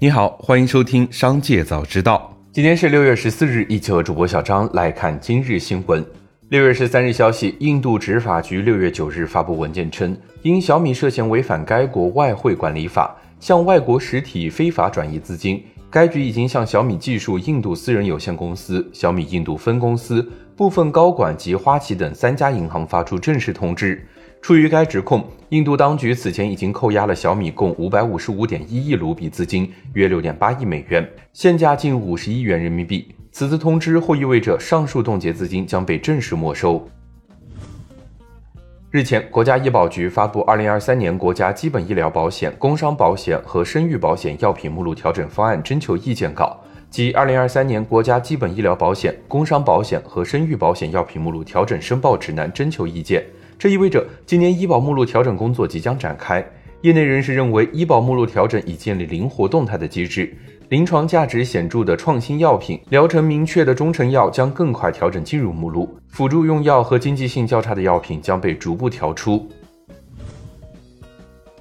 你好，欢迎收听《商界早知道》。今天是六月十四日，一起和主播小张来看今日新闻。六月十三日消息，印度执法局六月九日发布文件称，因小米涉嫌违反该国外汇管理法，向外国实体非法转移资金，该局已经向小米技术印度私人有限公司、小米印度分公司部分高管及花旗等三家银行发出正式通知。出于该指控，印度当局此前已经扣押了小米共五百五十五点一亿卢比资金，约六点八亿美元，现价近五十亿元人民币。此次通知或意味着上述冻结资金将被正式没收。日前，国家医保局发布《二零二三年国家基本医疗保险、工伤保险和生育保险药品目录调整方案征求意见稿》及《二零二三年国家基本医疗保险、工伤保险和生育保险药品目录调整申报指南》征求意见。这意味着今年医保目录调整工作即将展开。业内人士认为，医保目录调整已建立灵活动态的机制。临床价值显著的创新药品、疗程明确的中成药将更快调整进入目录，辅助用药和经济性较差的药品将被逐步调出。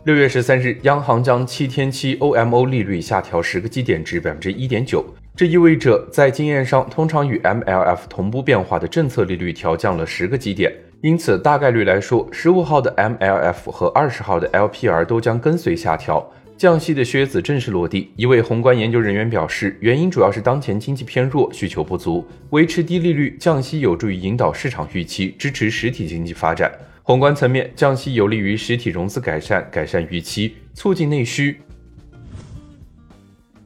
六月十三日，央行将七天期 OMO 利率下调十个基点至百分之一点九，这意味着在经验上通常与 MLF 同步变化的政策利率调降了十个基点，因此大概率来说，十五号的 MLF 和二十号的 LPR 都将跟随下调。降息的靴子正式落地。一位宏观研究人员表示，原因主要是当前经济偏弱，需求不足，维持低利率，降息有助于引导市场预期，支持实体经济发展。宏观层面，降息有利于实体融资改善，改善预期，促进内需。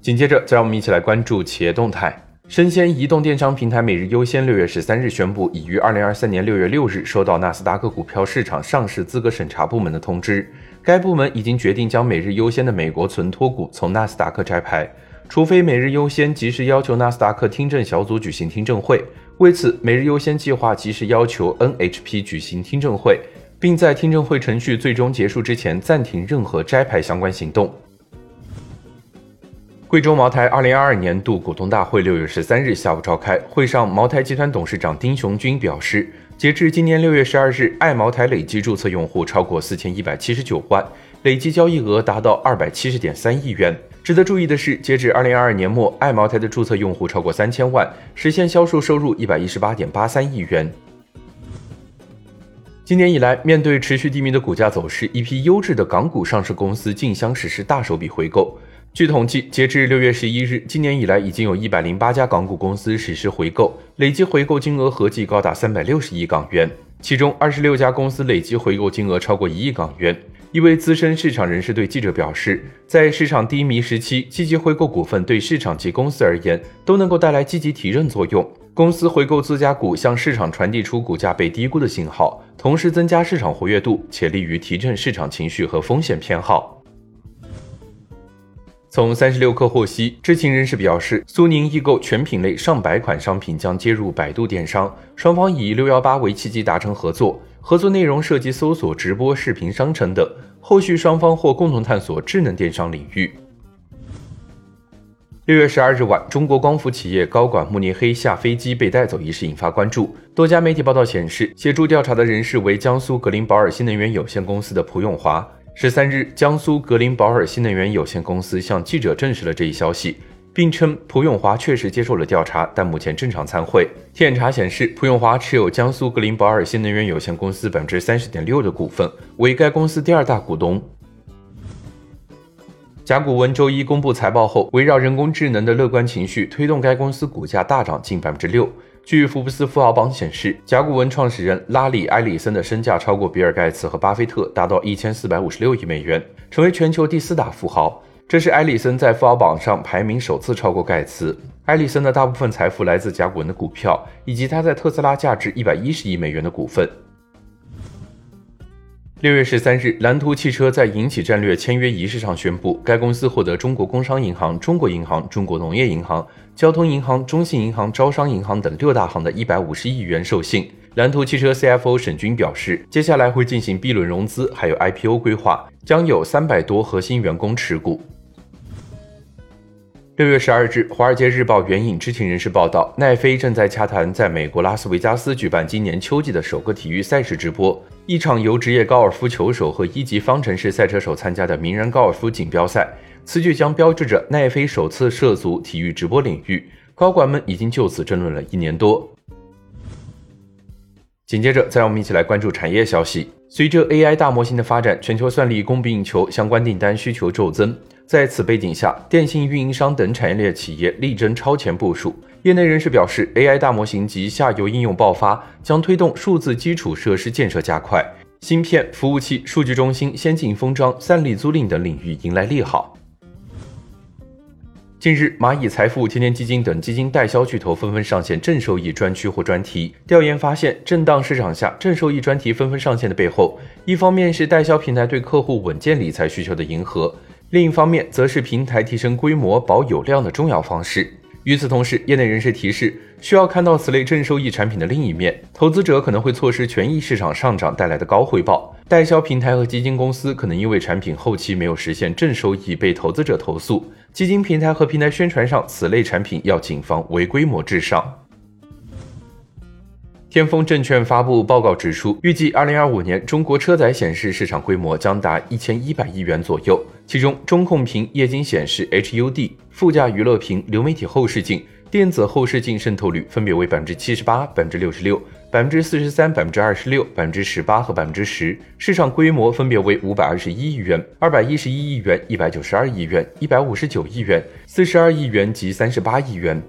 紧接着，再让我们一起来关注企业动态。生鲜移动电商平台每日优先六月十三日宣布，已于二零二三年六月六日收到纳斯达克股票市场上市资格审查部门的通知。该部门已经决定将每日优先的美国存托股从纳斯达克摘牌，除非每日优先及时要求纳斯达克听证小组举行听证会。为此，每日优先计划及时要求 NHP 举行听证会，并在听证会程序最终结束之前暂停任何摘牌相关行动。贵州茅台二零二二年度股东大会六月十三日下午召开，会上，茅台集团董事长丁雄军表示。截至今年六月十二日，爱茅台累计注册用户超过四千一百七十九万，累计交易额达到二百七十点三亿元。值得注意的是，截至二零二二年末，爱茅台的注册用户超过三千万，实现销售收入一百一十八点八三亿元。今年以来，面对持续低迷的股价走势，一批优质的港股上市公司竞相实施大手笔回购。据统计，截至六月十一日，今年以来已经有一百零八家港股公司实施回购，累计回购金额合计高达三百六十亿港元。其中，二十六家公司累计回购金额超过一亿港元。一位资深市场人士对记者表示，在市场低迷时期，积极回购股份对市场及公司而言都能够带来积极提振作用。公司回购自家股，向市场传递出股价被低估的信号，同时增加市场活跃度，且利于提振市场情绪和风险偏好。从三十六氪获悉，知情人士表示，苏宁易购全品类上百款商品将接入百度电商，双方以六幺八为契机达成合作，合作内容涉及搜索、直播、视频商城等。后续双方或共同探索智能电商领域。六月十二日晚，中国光伏企业高管慕尼黑下飞机被带走一事引发关注。多家媒体报道显示，协助调查的人士为江苏格林保尔新能源有限公司的蒲永华。十三日，江苏格林保尔新能源有限公司向记者证实了这一消息，并称蒲永华确实接受了调查，但目前正常参会。天眼查显示，蒲永华持有江苏格林保尔新能源有限公司百分之三十点六的股份，为该公司第二大股东。甲骨文周一公布财报后，围绕人工智能的乐观情绪推动该公司股价大涨近百分之六。据福布斯富豪榜显示，甲骨文创始人拉里·埃里森的身价超过比尔·盖茨和巴菲特，达到一千四百五十六亿美元，成为全球第四大富豪。这是埃里森在富豪榜上排名首次超过盖茨。埃里森的大部分财富来自甲骨文的股票，以及他在特斯拉价值一百一十亿美元的股份。六月十三日，蓝图汽车在引企战略签约仪式上宣布，该公司获得中国工商银行、中国银行、中国农业银行、交通银行、中信银行、招商银行等六大行的一百五十亿元授信。蓝图汽车 CFO 沈军表示，接下来会进行 B 轮融资，还有 IPO 规划，将有三百多核心员工持股。六月十二日，《华尔街日报》援引知情人士报道，奈飞正在洽谈在美国拉斯维加斯举办今年秋季的首个体育赛事直播，一场由职业高尔夫球手和一级方程式赛车手参加的名人高尔夫锦标赛。此举将标志着奈飞首次涉足体育直播领域。高管们已经就此争论了一年多。紧接着，再让我们一起来关注产业消息。随着 AI 大模型的发展，全球算力供不应求，相关订单需求骤增。在此背景下，电信运营商等产业链企业力争超前部署。业内人士表示，AI 大模型及下游应用爆发，将推动数字基础设施建设加快，芯片、服务器、数据中心、先进封装、三力租赁等领域迎来利好。近日，蚂蚁财富、天天基金等基金代销巨头纷纷上线正收益专区或专题。调研发现，震荡市场下，正收益专题纷纷上线的背后，一方面是代销平台对客户稳健理财需求的迎合，另一方面则是平台提升规模、保有量的重要方式。与此同时，业内人士提示，需要看到此类正收益产品的另一面，投资者可能会错失权益市场上涨带来的高回报，代销平台和基金公司可能因为产品后期没有实现正收益被投资者投诉，基金平台和平台宣传上此类产品要谨防违规模至上。天风证券发布报告指出，预计二零二五年中国车载显示市场规模将达一千一百亿元左右，其中中控屏、液晶显示 HUD、副驾娱乐屏、流媒体后视镜、电子后视镜渗透率分别为百分之七十八、百分之六十六、百分之四十三、百分之二十六、百分之十八和百分之十，市场规模分别为五百二十一亿元、二百一十一亿元、一百九十二亿元、一百五十九亿元、四十二亿元及三十八亿元。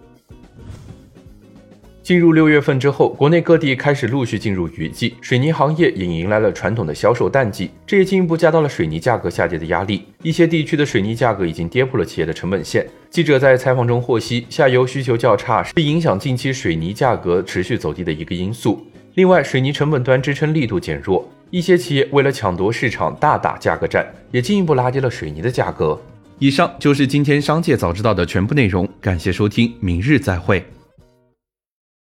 进入六月份之后，国内各地开始陆续进入雨季，水泥行业也迎来了传统的销售淡季，这也进一步加大了水泥价格下跌的压力。一些地区的水泥价格已经跌破了企业的成本线。记者在采访中获悉，下游需求较差是影响近期水泥价格持续走低的一个因素。另外，水泥成本端支撑力度减弱，一些企业为了抢夺市场大打价格战，也进一步拉低了水泥的价格。以上就是今天商界早知道的全部内容，感谢收听，明日再会。